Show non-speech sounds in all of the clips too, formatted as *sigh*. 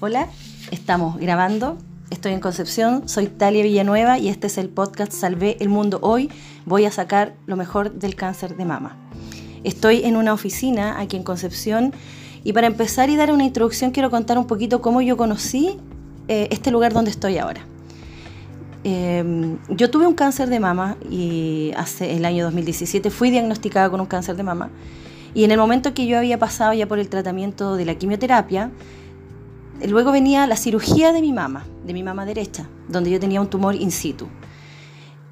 Hola, estamos grabando. Estoy en Concepción, soy Talia Villanueva y este es el podcast Salvé el Mundo Hoy. Voy a sacar lo mejor del cáncer de mama. Estoy en una oficina aquí en Concepción y para empezar y dar una introducción quiero contar un poquito cómo yo conocí eh, este lugar donde estoy ahora. Eh, yo tuve un cáncer de mama y hace el año 2017 fui diagnosticada con un cáncer de mama y en el momento que yo había pasado ya por el tratamiento de la quimioterapia, Luego venía la cirugía de mi mamá, de mi mamá derecha, donde yo tenía un tumor in situ.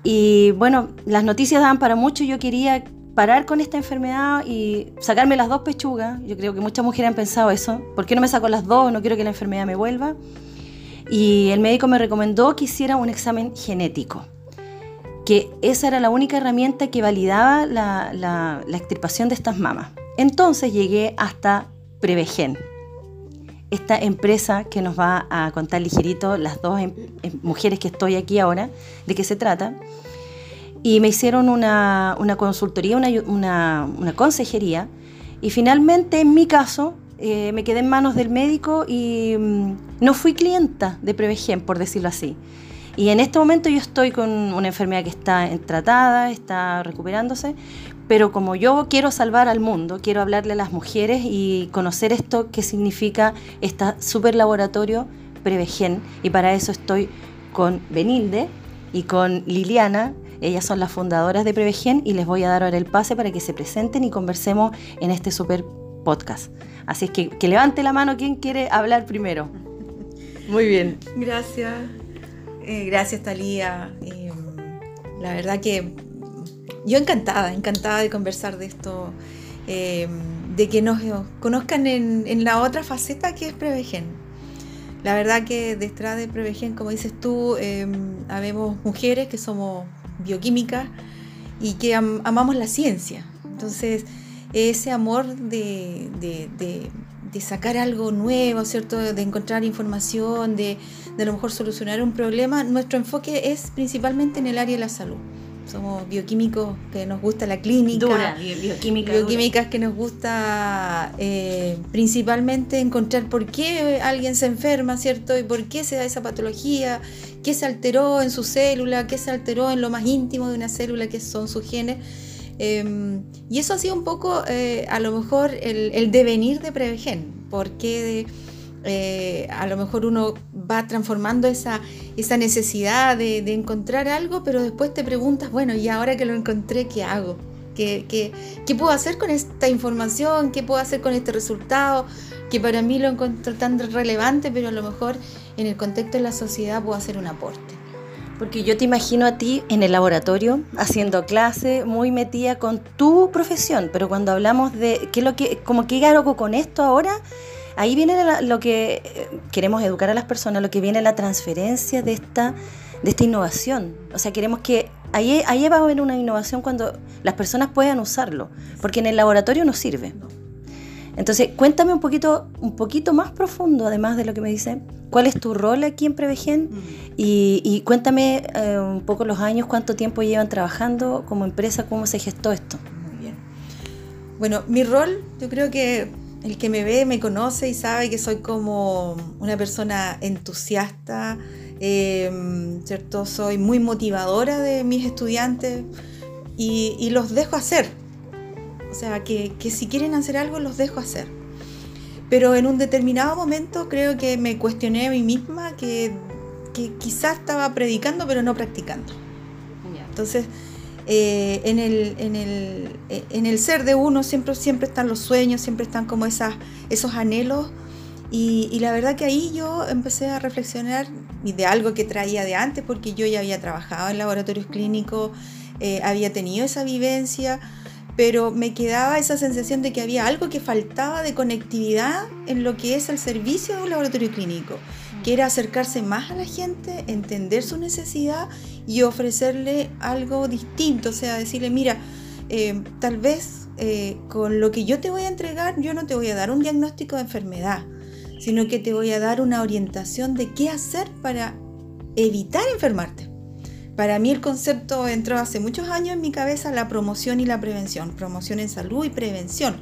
Y bueno, las noticias daban para mucho, yo quería parar con esta enfermedad y sacarme las dos pechugas. Yo creo que muchas mujeres han pensado eso. ¿Por qué no me saco las dos? No quiero que la enfermedad me vuelva. Y el médico me recomendó que hiciera un examen genético, que esa era la única herramienta que validaba la, la extirpación de estas mamas. Entonces llegué hasta Prevegen, esta empresa que nos va a contar ligerito, las dos em, em, mujeres que estoy aquí ahora, de qué se trata. Y me hicieron una, consultoría, una, consejería. Y finalmente, en mi caso, eh, me quedé en manos del médico y mm, no fui clienta de Prevegen, por decirlo así. Y en este momento yo estoy con una enfermedad que está tratada, está recuperándose, pero como yo quiero salvar al mundo, quiero hablarle a las mujeres y conocer esto que significa este super laboratorio Prevegen. Y para eso estoy con Benilde y con Liliana. Ellas son las fundadoras de Prevegen y les voy a dar ahora el pase para que se presenten y conversemos en este super podcast. Así es que levante la mano quien quiere hablar primero. Muy bien. Gracias. Eh, gracias, Talía. Eh, la verdad que yo encantada, encantada de conversar de esto, eh, de que nos conozcan en, la otra faceta que es Prevegen. La verdad que detrás de Prevegen, como dices tú, eh, habemos mujeres que somos bioquímicas y que amamos la ciencia. Entonces, ese amor de, sacar algo nuevo, ¿cierto? De encontrar información, de, de a lo mejor solucionar un problema, nuestro enfoque es principalmente en el área de la salud somos bioquímicos que nos gusta la clínica. Dura, bioquímica. Bioquímicas que nos gusta eh, principalmente encontrar por qué alguien se enferma, ¿cierto? Y por qué se da esa patología, qué se alteró en su célula, qué se alteró en lo más íntimo de una célula, que son sus genes. Em, y eso ha sido un poco, eh, a lo mejor, el, devenir de Prevegen. ¿Por qué de eh, a lo mejor uno va transformando esa, esa necesidad de, encontrar algo, pero después te preguntas, bueno, y ahora que lo encontré, ¿qué hago? ¿Qué, puedo hacer con esta información? ¿Qué puedo hacer con este resultado? Que para mí lo encuentro tan relevante, pero a lo mejor en el contexto de la sociedad puedo hacer un aporte. Porque yo te imagino a ti en el laboratorio haciendo clase, muy metida con tu profesión, pero cuando hablamos de qué lo que, como qué hago con esto ahora, Ahí viene lo que eh, queremos educar a las personas, lo que viene la transferencia de esta, de esta innovación. O sea, queremos que ahí, ahí va a haber una innovación cuando las personas puedan usarlo, porque en el laboratorio no sirve. Entonces, cuéntame un poquito, un poquito más profundo, además de lo que me dice, cuál es tu rol aquí en Prevegen mm. y, cuéntame eh, un poco los años, cuánto tiempo llevan trabajando como empresa, cómo se gestó esto. Muy bien. Bueno, mi rol, yo creo que el que me ve me conoce y sabe que soy como una persona entusiasta, em, ¿cierto? Soy muy motivadora de mis estudiantes y, los dejo hacer. O sea, que, si quieren hacer algo, los dejo hacer. Pero en un determinado momento creo que me cuestioné a mí misma que, que quizás estaba predicando pero no practicando. Entonces, eh, en, el, en, el, eh, en, el, ser de uno siempre, siempre están los sueños, siempre están como esas, esos anhelos. Y, la verdad que ahí yo empecé a reflexionar de algo que traía de antes, porque yo ya había trabajado en laboratorios clínicos, eh, había tenido esa vivencia, pero me quedaba esa sensación de que había algo que faltaba de conectividad en lo que es el servicio de un laboratorio clínico, que era acercarse más a la gente, entender su necesidad y ofrecerle algo distinto, o sea, decirle, mira, eh, tal vez eh, con lo que yo te voy a entregar, yo no te voy a dar un diagnóstico de enfermedad, sino que te voy a dar una orientación de qué hacer para evitar enfermarte. Para mí el concepto entró hace muchos años en mi cabeza la promoción y la prevención, promoción en salud y prevención.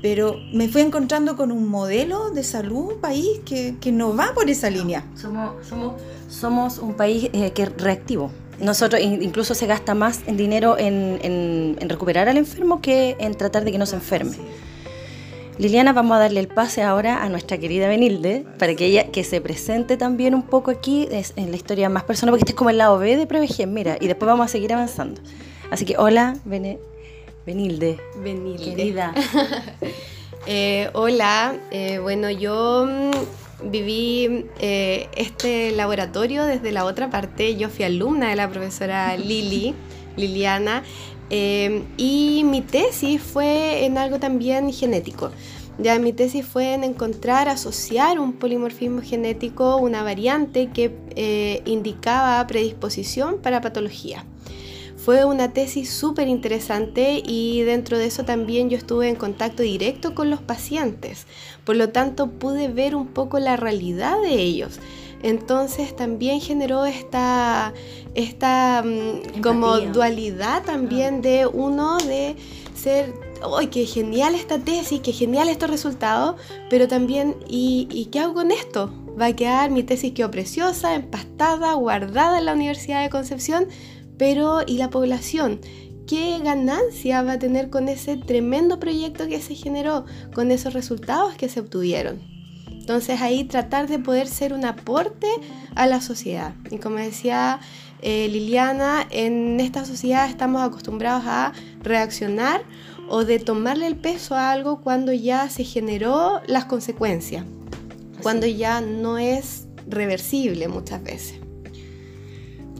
Pero me fui encontrando con un modelo de salud, un país que, que no va por esa línea. Somos, somos, somos un país eh, que es reactivo. Nosotros incluso se gasta más en dinero en, en, recuperar al enfermo que en tratar de que no se enferme. Liliana, vamos a darle el pase ahora a nuestra querida Benilde para que ella que se presente también un poco aquí en la historia más personal, porque este es como el lado B de Prevegen, mira, y después vamos a seguir avanzando. Así que hola, Benilde. Benilde. Querida. *laughs* Eh, hola, eh, bueno, yo mm, viví eh, este laboratorio desde la otra parte. Yo fui alumna de la profesora *laughs* Lili, Liliana, y mi tesis fue en algo también genético. Ya mi tesis fue en encontrar, asociar un polimorfismo genético, una variante que indicaba predisposición para patología. Fue una tesis súper interesante y dentro de eso también yo estuve en contacto directo con los pacientes. Por lo tanto, pude ver un poco la realidad de ellos. Entonces también generó esta, esta mm, como dualidad también ah. de uno de ser, ¡ay, qué genial esta tesis, qué genial estos resultados! Pero también, ¿y, ¿y qué hago con esto? Va a quedar, mi tesis quedó preciosa, empastada, guardada en la Universidad de Concepción, pero, ¿y la población? ¿Qué ganancia va a tener con ese tremendo proyecto que se generó, con esos resultados que se obtuvieron? Entonces ahí tratar de poder ser un aporte a la sociedad. Y como decía eh, Liliana, en esta sociedad estamos acostumbrados a reaccionar o de tomarle el peso a algo cuando ya se generó las consecuencias, cuando ya no es reversible muchas veces.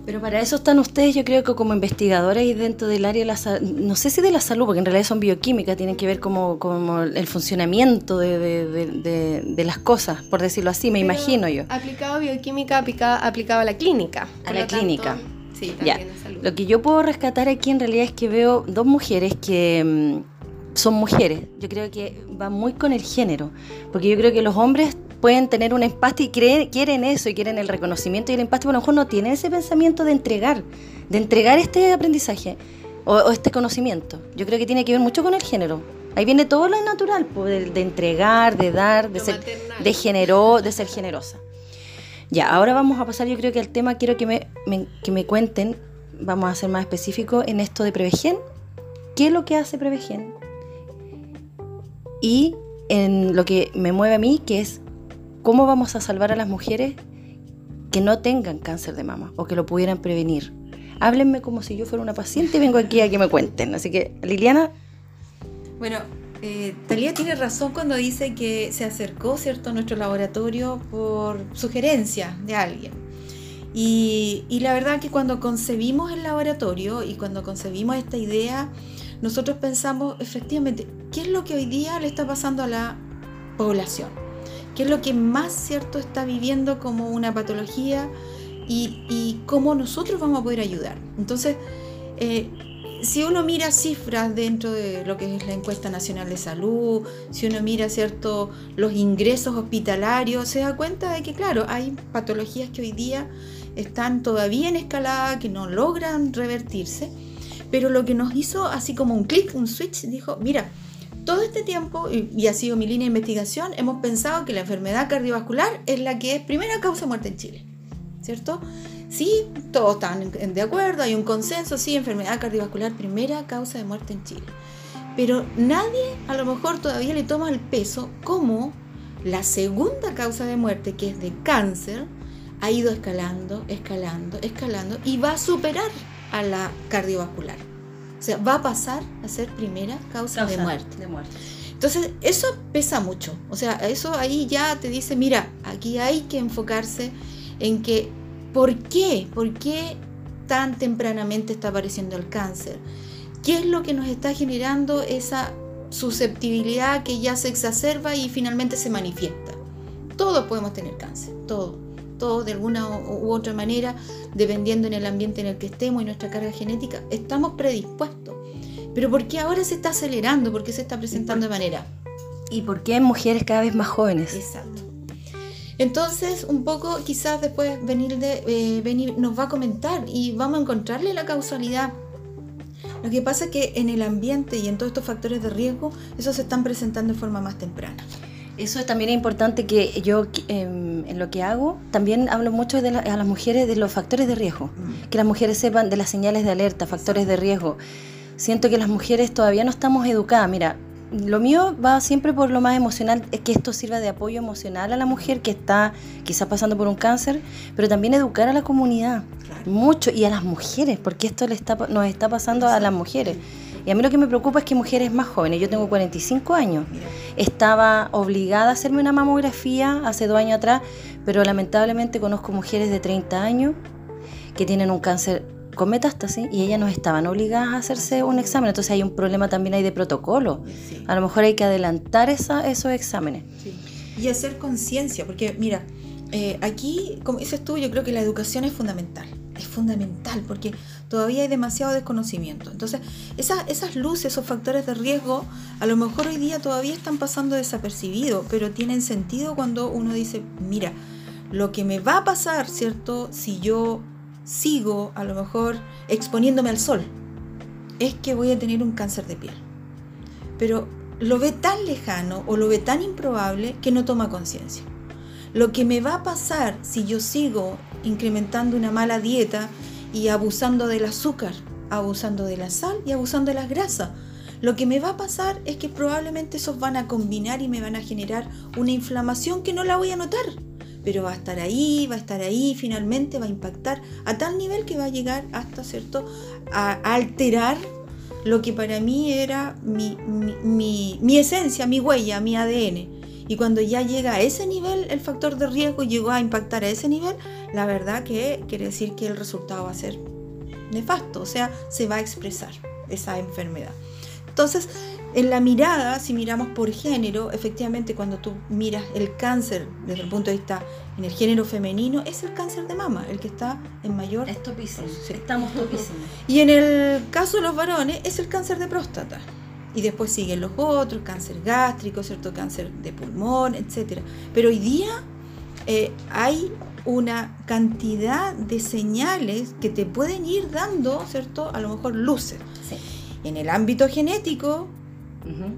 Pero para eso están ustedes, yo creo que como investigadores y dentro del área de la no sé si de la salud, porque en realidad son bioquímicas, tienen que ver como, como el funcionamiento de, de, de, las cosas, por decirlo así, me imagino yo. Aplicado a bioquímica, aplicado, a la clínica. A la clínica. Sí, también ya. salud. Lo que yo puedo rescatar aquí en realidad es que veo dos mujeres que mm, son mujeres. Yo creo que va muy con el género, porque yo creo que los hombres pueden tener un empaste y quieren eso y quieren el reconocimiento y el empaste, pero a lo mejor no tienen ese pensamiento de entregar, de entregar este aprendizaje o, este conocimiento. Yo creo que tiene que ver mucho con el género. Ahí viene todo lo natural, de, entregar, de dar, de ser, de, genero, de ser generosa. Ya, ahora vamos a pasar, yo creo que al tema quiero que me, que me cuenten, vamos a ser más específicos en esto de Prevegen. ¿Qué es lo que hace Prevegen? Y en lo que me mueve a mí, que es ¿Cómo vamos a salvar a las mujeres que no tengan cáncer de mama o que lo pudieran prevenir? Háblenme como si yo fuera una paciente y vengo aquí a que me cuenten. Así que, Liliana. Bueno, eh, Talía tiene razón cuando dice que se acercó ¿cierto? a nuestro laboratorio por sugerencia de alguien. Y, y, la verdad que cuando concebimos el laboratorio y cuando concebimos esta idea, nosotros pensamos efectivamente, ¿qué es lo que hoy día le está pasando a la población? Qué es lo que más cierto está viviendo como una patología y, cómo nosotros vamos a poder ayudar. Entonces, eh, si uno mira cifras dentro de lo que es la encuesta nacional de salud, si uno mira cierto los ingresos hospitalarios, se da cuenta de que claro, hay patologías que hoy día están todavía en escalada, que no logran revertirse, pero lo que nos hizo así como un clic, un switch, dijo, mira, todo este tiempo, y, ha sido mi línea de investigación, hemos pensado que la enfermedad cardiovascular es la que es primera causa de muerte en Chile, ¿cierto? Sí, todos están de acuerdo, hay un consenso, sí, enfermedad cardiovascular, primera causa de muerte en Chile. Pero nadie a lo mejor todavía le toma el peso como la segunda causa de muerte, que es de cáncer, ha ido escalando, escalando, escalando y va a superar a la cardiovascular. O sea, va a pasar a ser primera causa, de, muerte. de muerte. Entonces, eso pesa mucho. O sea, eso ahí ya te dice, mira, aquí hay que enfocarse en que, ¿por qué? ¿Por qué tan tempranamente está apareciendo el cáncer? ¿Qué es lo que nos está generando esa susceptibilidad que ya se exacerba y finalmente se manifiesta? Todos podemos tener cáncer, todos todos de alguna u otra manera, dependiendo en el ambiente en el que estemos y nuestra carga genética, estamos predispuestos. Pero ¿por qué ahora se está acelerando? ¿Por qué se está presentando de manera? ¿Y por qué hay mujeres cada vez más jóvenes? Exacto. Entonces, un poco quizás después venir de, eh, venir, nos va a comentar y vamos a encontrarle la causalidad Lo que pasa es que en el ambiente y en todos estos factores de riesgo, esos se están presentando de forma más temprana. Eso también es importante que yo em, en lo que hago también hablo mucho de a las mujeres de los factores de riesgo, mm. que las mujeres sepan de las señales de alerta, factores de riesgo. Siento que las mujeres todavía no estamos educadas. Mira, lo mío va siempre por lo más emocional, es que esto sirva de apoyo emocional a la mujer que está quizás pasando por un cáncer, pero también educar a la comunidad, mucho, y a las mujeres, porque esto le está, nos está pasando a las mujeres. Y a mí lo que me preocupa es que mujeres más jóvenes, yo tengo 45 años, estaba obligada a hacerme una mamografía hace dos años atrás, pero lamentablemente conozco mujeres de 30 años que tienen un cáncer con metástasis y ellas no estaban obligadas a hacerse un examen. Entonces hay un problema también ahí de protocolo. A lo mejor hay que adelantar esa, esos exámenes. Y hacer conciencia, porque mira, eh, aquí, como dices tú, yo creo que la educación es fundamental. Es fundamental porque todavía hay demasiado desconocimiento. Entonces, esas, esas luces, esos factores de riesgo, a lo mejor hoy día todavía están pasando desapercibidos, pero tienen sentido cuando uno dice, mira, lo que me va a pasar, ¿cierto? Si yo sigo a lo mejor exponiéndome al sol, es que voy a tener un cáncer de piel. Pero lo ve tan lejano o lo ve tan improbable que no toma conciencia. Lo que me va a pasar si yo sigo incrementando una mala dieta y abusando del azúcar, abusando de la sal y abusando de las grasas. Lo que me va a pasar es que probablemente esos van a combinar y me van a generar una inflamación que no la voy a notar pero va a estar ahí, va a estar ahí, finalmente va a impactar a tal nivel que va a llegar hasta, ¿cierto?, a, alterar lo que para mí era mi, mi, esencia, mi huella, mi ADN. Y cuando ya llega a ese nivel, el factor de riesgo llegó a impactar a ese nivel, la verdad que quiere decir que el resultado va a ser nefasto, o sea, se va a expresar esa enfermedad. Entonces, en la mirada, si miramos por género, efectivamente cuando tú miras el cáncer desde el punto de vista en el género femenino, es el cáncer de mama, el que está en mayor... Es topísimo, estamos topísimos. Y en el caso de los varones es el cáncer de próstata. Y después siguen los otros, cáncer gástrico, ¿cierto? Cáncer de pulmón, etc. Pero hoy día eh, hay una cantidad de señales que te pueden ir dando, ¿cierto? A lo mejor luces. En el ámbito genético,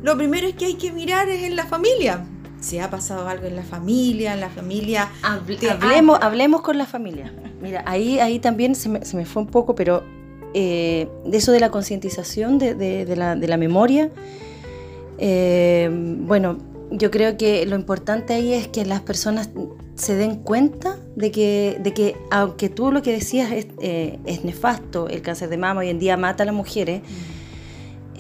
lo primero es que hay que mirar es en la familia. Si ha pasado algo en la familia, en la familia... hablemos, hablemos con la familia. Mira, ahí, ahí también se me, fue un poco, pero eh, eso de la concientización de, la, memoria, eh, bueno, yo creo que lo importante ahí es que las personas se den cuenta de que, de que aunque tú lo que decías es, eh, nefasto, el cáncer de mama hoy en día mata a las mujeres,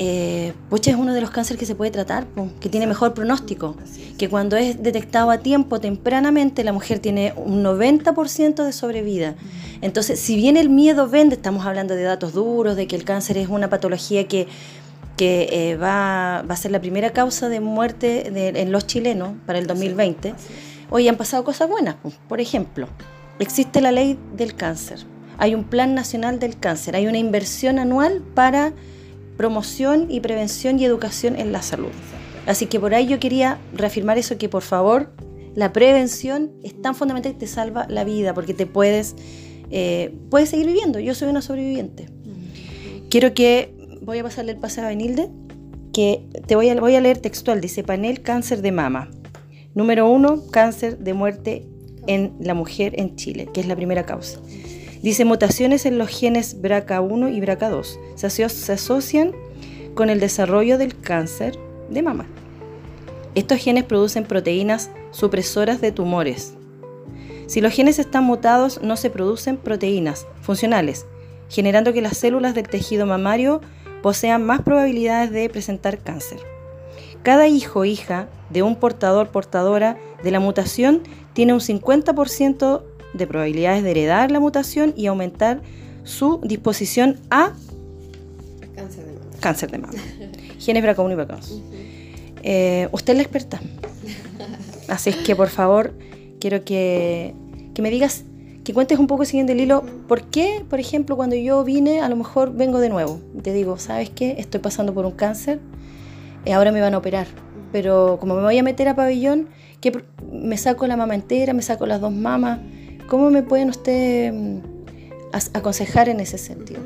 eh, es uno de los cánceres que se puede tratar, que tiene mejor pronóstico, que cuando es detectado a tiempo, tempranamente, la mujer tiene un 90% de sobrevida. Entonces, si bien el miedo vende, estamos hablando de datos duros, de que el cáncer es una patología que, que eh, va, a ser la primera causa de muerte en los chilenos para el 2020, hoy han pasado cosas buenas. Por ejemplo, existe la ley del cáncer, hay un plan nacional del cáncer, hay una inversión anual para promoción y prevención y educación en la salud. Así que por ahí yo quería reafirmar eso, que por favor la prevención es tan fundamental que te salva la vida, porque te puedes, eh, puedes seguir viviendo. Yo soy una sobreviviente. Quiero que, voy a pasarle el pase a Benilde, que te voy a, voy a leer textual, dice panel cáncer de mama. Número uno, cáncer de muerte en la mujer en Chile, que es la primera causa. Dice mutaciones en los genes BRCA1 y BRCA2 se, asocian con el desarrollo del cáncer de mama. Estos genes producen proteínas supresoras de tumores. Si los genes están mutados, no se producen proteínas funcionales, generando que las células del tejido mamario posean más probabilidades de presentar cáncer. Cada hijo o hija de un portador portadora de la mutación tiene un 50% de probabilidades de heredar la mutación y aumentar su disposición a cáncer de mama. Cáncer de mama. Genes BRCA1 y BRCA2. Eh, usted es la experta. Así es que por favor quiero que, que me digas, que cuentes un poco siguiendo el hilo, ¿por qué, por ejemplo, cuando yo vine, a lo mejor vengo de nuevo? Te digo, ¿sabes qué? Estoy pasando por un cáncer, y ahora me van a operar, pero como me voy a meter a pabellón, que me saco la mama entera, me saco las dos mamas, ¿Cómo me pueden usted mm, aconsejar en ese sentido?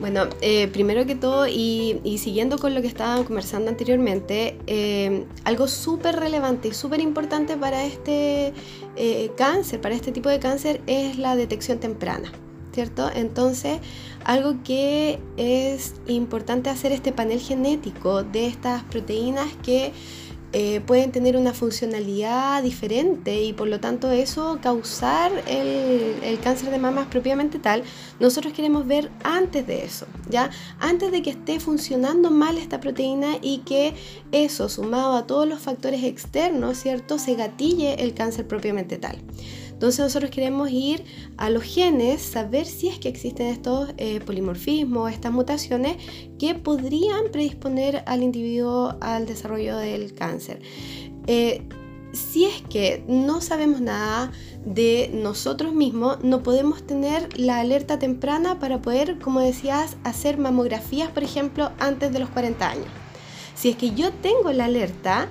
Bueno, eh, primero que todo, y, siguiendo con lo que estaban conversando anteriormente, eh, algo súper relevante y súper importante para este eh, cáncer, para este tipo de cáncer, es la detección temprana, ¿cierto? Entonces, algo que es importante hacer este panel genético de estas proteínas que eh, pueden tener una funcionalidad diferente y por lo tanto eso causar el, cáncer de mamas propiamente tal, nosotros queremos ver antes de eso, ¿ya? Antes de que esté funcionando mal esta proteína y que eso sumado a todos los factores externos, ¿cierto? Se gatille el cáncer propiamente tal. Entonces nosotros queremos ir a los genes, saber si es que existen estos eh, polimorfismos, estas mutaciones que podrían predisponer al individuo al desarrollo del cáncer. Eh, si es que no sabemos nada de nosotros mismos, no podemos tener la alerta temprana para poder, como decías, hacer mamografías, por ejemplo, antes de los 40 años. Si es que yo tengo la alerta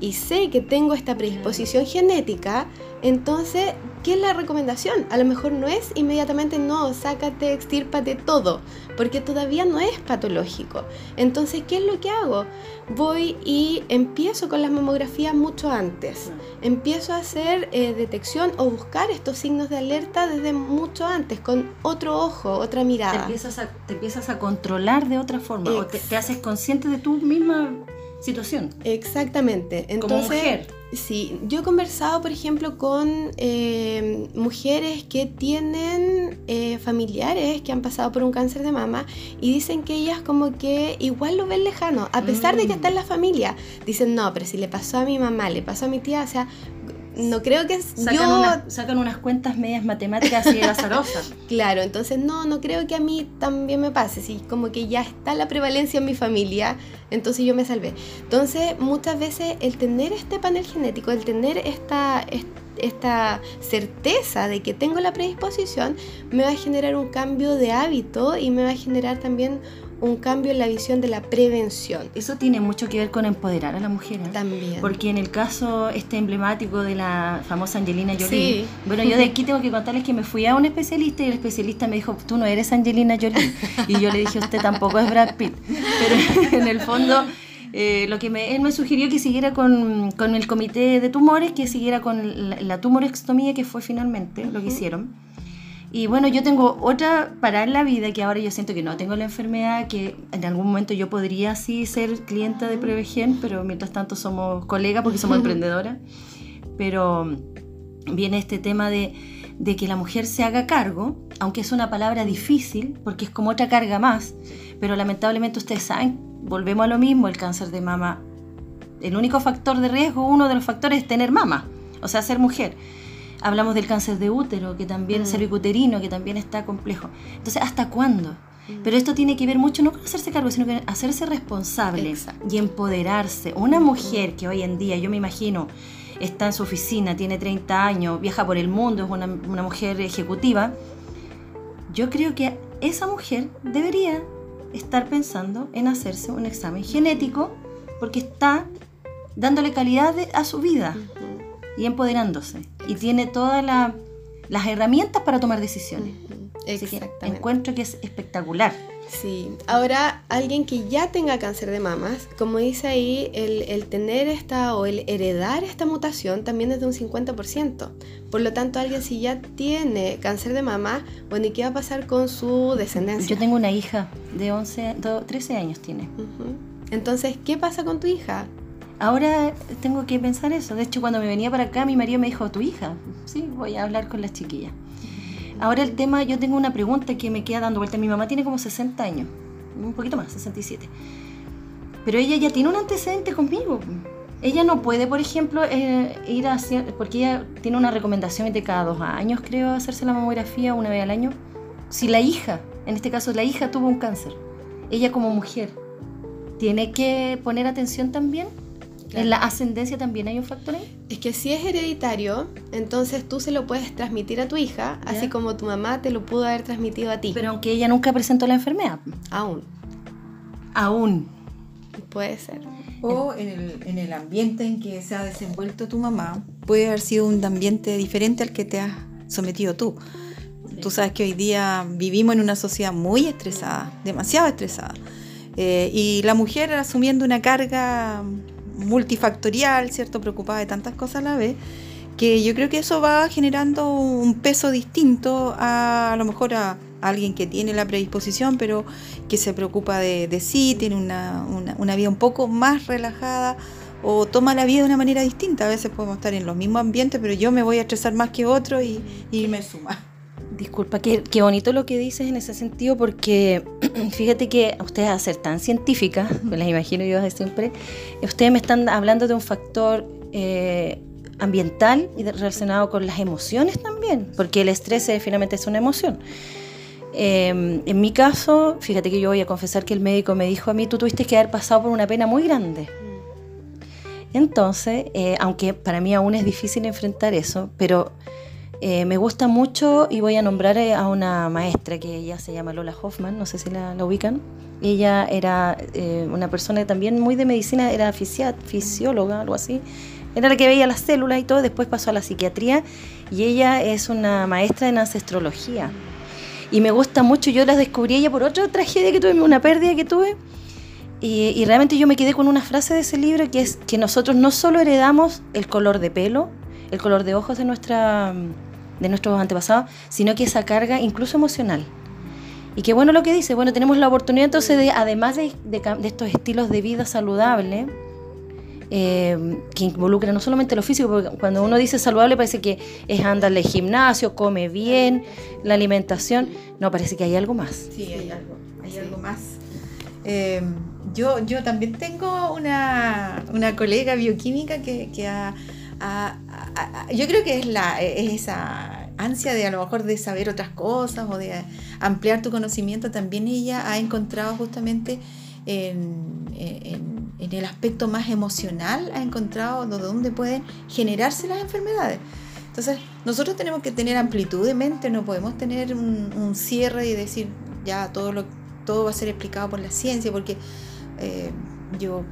y sé que tengo esta predisposición genética, entonces, ¿qué es la recomendación? A lo mejor no es inmediatamente no, sácate, extírpate todo, porque todavía no es patológico. Entonces, ¿qué es lo que hago? Voy y empiezo con las mamografías mucho antes. Empiezo a hacer eh, detección o buscar estos signos de alerta desde mucho antes, con otro ojo, otra mirada. Te empiezas a, controlar de otra forma, o te, te haces consciente de tu misma situación. Exactamente. Entonces, Como mujer. Sí, yo he conversado, por ejemplo, con eh, mujeres que tienen eh, familiares que han pasado por un cáncer de mama y dicen que ellas como que igual lo ven lejano, a pesar de que mm. está en la familia. Dicen, no, pero si le pasó a mi mamá, le pasó a mi tía, o sea, no creo que sacan, yo... sacan unas cuentas medias matemáticas y azarosas. *laughs* claro, entonces no, no creo que a mí también me pase, si como que ya está la prevalencia en mi familia, entonces yo me salvé. Entonces muchas veces el tener este panel genético, el tener esta, esta certeza de que tengo la predisposición, me va a generar un cambio de hábito y me va a generar también un cambio en la visión de la prevención. Eso tiene mucho que ver con empoderar a la mujer. ¿eh? También. Porque en el caso este emblemático de la famosa Angelina Jolie, bueno, yo de aquí tengo que contarles que me fui a un especialista y el especialista me dijo, tú no eres Angelina Jolie. *laughs* Y yo le dije, usted tampoco es Brad Pitt. Pero *laughs* en el fondo... Eh, lo que me, él me sugirió que siguiera con, con, el comité de tumores, que siguiera con la, la tumorextomía, que fue finalmente lo que hicieron. Y bueno, yo tengo otra para en la vida que ahora yo siento que no tengo la enfermedad, que en algún momento yo podría sí ser clienta de Prevegen, pero mientras tanto somos colegas porque somos emprendedoras. Pero viene este tema de, de que la mujer se haga cargo, aunque es una palabra difícil, porque es como otra carga más, pero lamentablemente ustedes saben, volvemos a lo mismo, el cáncer de mama, el único factor de riesgo, uno de los factores es tener mama, o sea, ser mujer. Hablamos del cáncer de útero, que también, mm. cervicuterino, que también está complejo. Entonces, ¿hasta cuándo? Mm. Pero esto tiene que ver mucho no con hacerse cargo, sino con hacerse responsable y empoderarse. Una mujer que hoy en día, yo me imagino, está en su oficina, tiene 30 años, viaja por el mundo, es una, una mujer ejecutiva, yo creo que esa mujer debería estar pensando en hacerse un examen genético porque está dándole calidad a su vida y empoderándose. Y tiene todas las herramientas para tomar decisiones. Exactamente. encuentro que es espectacular. Sí, ahora alguien que ya tenga cáncer de mamas, como dice ahí, el, tener esta o el heredar esta mutación también es de un 50%. Por lo tanto, alguien si ya tiene cáncer de mama, bueno, ¿y qué va a pasar con su descendencia? Yo tengo una hija de 11, 13 años tiene. Entonces, ¿qué pasa con tu hija? Ahora tengo que pensar eso. De hecho, cuando me venía para acá, mi marido me dijo, ¿tu hija? Sí, voy a hablar con las chiquillas. Ahora el tema, yo tengo una pregunta que me queda dando vuelta. Mi mamá tiene como 60 años, un poquito más, 67. Pero ella ya tiene un antecedente conmigo. Ella no puede, por ejemplo, eh, ir a hacer, porque ella tiene una recomendación de cada dos años, creo, hacerse la mamografía una vez al año. Si la hija, en este caso la hija tuvo un cáncer, ella como mujer, tiene que poner atención también ¿En la ascendencia también hay un factor ahí? Es que si es hereditario, entonces tú se lo puedes transmitir a tu hija, así como tu mamá te lo pudo haber transmitido a ti. Pero aunque ella nunca presentó la enfermedad. Aún. Aún. Puede ser. O en el, en el ambiente en que se ha desenvuelto tu mamá, puede haber sido un ambiente diferente al que te has sometido tú. tú sabes que hoy día vivimos en una sociedad muy estresada, demasiado estresada. Eh, y la mujer asumiendo una carga multifactorial, ¿cierto? Preocupada de tantas cosas a la vez, que yo creo que eso va generando un peso distinto a, lo mejor a, alguien que tiene la predisposición, pero que se preocupa de, de sí, tiene una, una, una, vida un poco más relajada o toma la vida de una manera distinta. A veces podemos estar en los mismos ambientes, pero yo me voy a estresar más que otro y, y me suma. Disculpa, qué, qué, bonito lo que dices en ese sentido, porque *clears throat* fíjate que ustedes a ser tan científicas, *laughs* me las imagino yo desde siempre, ustedes me están hablando de un factor eh, ambiental y relacionado con las emociones también, porque el estrés finalmente es una emoción. Eh, en mi caso, fíjate que yo voy a confesar que el médico me dijo a mí, tú tuviste que haber pasado por una pena muy grande. Entonces, eh, aunque para mí aún es difícil enfrentar eso, pero eh, me gusta mucho y voy a nombrar eh, a una maestra que ella se llama Lola Hoffman, no sé si la, la ubican. Ella era eh, una persona también muy de medicina, era fisióloga, algo así. Era la que veía las células y todo, después pasó a la psiquiatría y ella es una maestra en ancestrología. Y me gusta mucho, yo la descubrí ella por otra tragedia que tuve, una pérdida que tuve. Y, realmente yo me quedé con una frase de ese libro que es que nosotros no solo heredamos el color de pelo, el color de ojos de, nuestra, de nuestros antepasados, sino que esa carga incluso emocional. Y qué bueno lo que dice, bueno, tenemos la oportunidad entonces de, además de, de, de estos estilos de vida saludable, eh, que involucra no solamente lo físico, porque cuando uno dice saludable parece que es andarle al gimnasio, come bien, la alimentación, no, parece que hay algo más. Sí, hay algo, hay sí. algo más. Eh, yo, yo también tengo una, una colega bioquímica que, que ha, yo creo que es, la, es esa ansia de a lo mejor de saber otras cosas o de ampliar tu conocimiento, también ella ha encontrado justamente en, en, el aspecto más emocional, ha encontrado dónde pueden generarse las enfermedades. Entonces, nosotros tenemos que tener amplitud de mente, no podemos tener un, cierre y decir ya todo, lo, todo va a ser explicado por la ciencia, porque eh, yo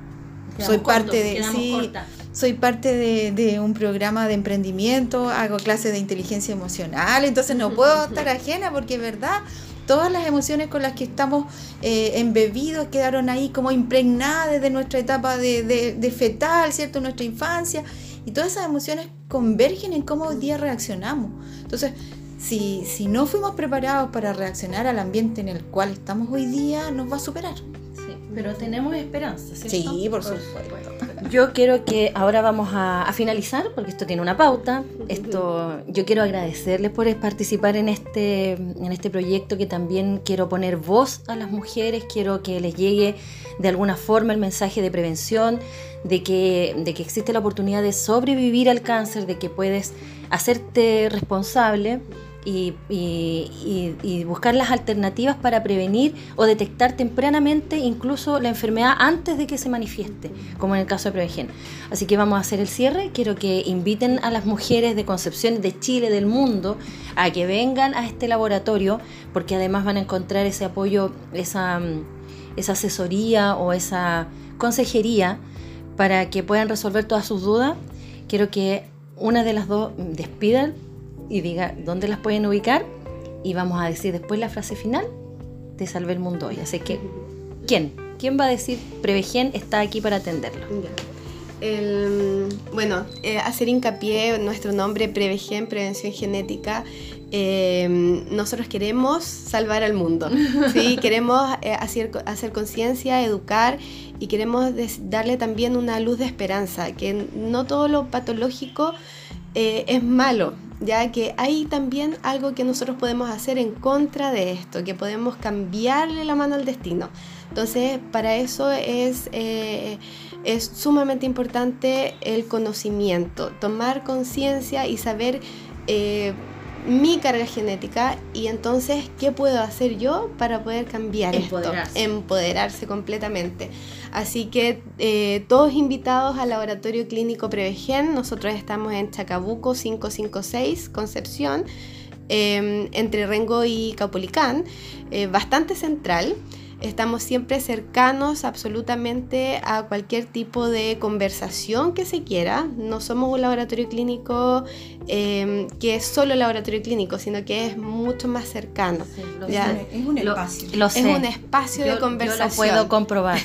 soy parte de sí, soy parte de, de, un programa de emprendimiento, hago clases de inteligencia emocional, entonces no *laughs* puedo estar ajena porque es verdad, todas las emociones con las que estamos eh, embebidos quedaron ahí como impregnadas desde nuestra etapa de, de, de, fetal, ¿cierto? Nuestra infancia, y todas esas emociones convergen en cómo hoy día reaccionamos. Entonces, si, si no fuimos preparados para reaccionar al ambiente en el cual estamos hoy día, nos va a superar pero tenemos esperanza, ¿cierto? Sí, por supuesto. Yo quiero que ahora vamos a, a, finalizar, porque esto tiene una pauta. Esto, yo quiero agradecerles por participar en este, en este proyecto, que también quiero poner voz a las mujeres, quiero que les llegue de alguna forma el mensaje de prevención, de que, de que existe la oportunidad de sobrevivir al cáncer, de que puedes hacerte responsable y, buscar las alternativas para prevenir o detectar tempranamente incluso la enfermedad antes de que se manifieste, como en el caso de Prevegen. Así que vamos a hacer el cierre. Quiero que inviten a las mujeres de Concepción, de Chile, del mundo, a que vengan a este laboratorio, porque además van a encontrar ese apoyo, esa, esa asesoría o esa consejería para que puedan resolver todas sus dudas. Quiero que una de las dos despidan y diga dónde las pueden ubicar y vamos a decir después la frase final de Salve el Mundo hoy. Así que, ¿quién? ¿Quién va a decir Prevegen está aquí para atenderlo? El, bueno, eh, hacer hincapié en nuestro nombre Prevegen, Prevención Genética. Eh, nosotros queremos salvar al mundo, *laughs* ¿sí? queremos eh, hacer, hacer conciencia, educar y queremos darle también una luz de esperanza, que no todo lo patológico eh, es malo, ya que hay también algo que nosotros podemos hacer en contra de esto, que podemos cambiarle la mano al destino. Entonces, para eso es, eh, es sumamente importante el conocimiento, tomar conciencia y saber eh, mi carga genética y entonces qué puedo hacer yo para poder cambiar empoderarse. esto, empoderarse completamente. Así que eh, todos invitados al Laboratorio Clínico Prevegen, nosotros estamos en Chacabuco 556, Concepción, eh, entre Rengo y Caupolicán, eh, bastante central. Estamos siempre cercanos absolutamente a cualquier tipo de conversación que se quiera. No somos un laboratorio clínico eh, que es solo laboratorio clínico, sino que es mucho más cercano. Sí, es un espacio. Lo, lo es un espacio yo, de conversación. Yo lo puedo comprobar.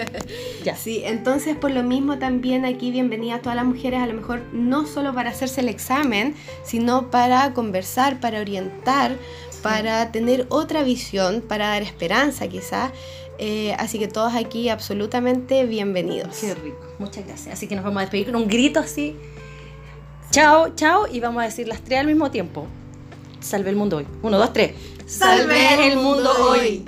*laughs* ya. Sí, entonces por lo mismo también aquí bienvenida a todas las mujeres, a lo mejor no solo para hacerse el examen, sino para conversar, para orientar, para tener otra visión, para dar esperanza quizás. Eh, así que todos aquí absolutamente bienvenidos. Qué rico, muchas gracias. Así que nos vamos a despedir con un grito así. Chao, chao, y vamos a decir las tres al mismo tiempo. Salve el mundo hoy. Uno, dos, tres. Salve el mundo hoy.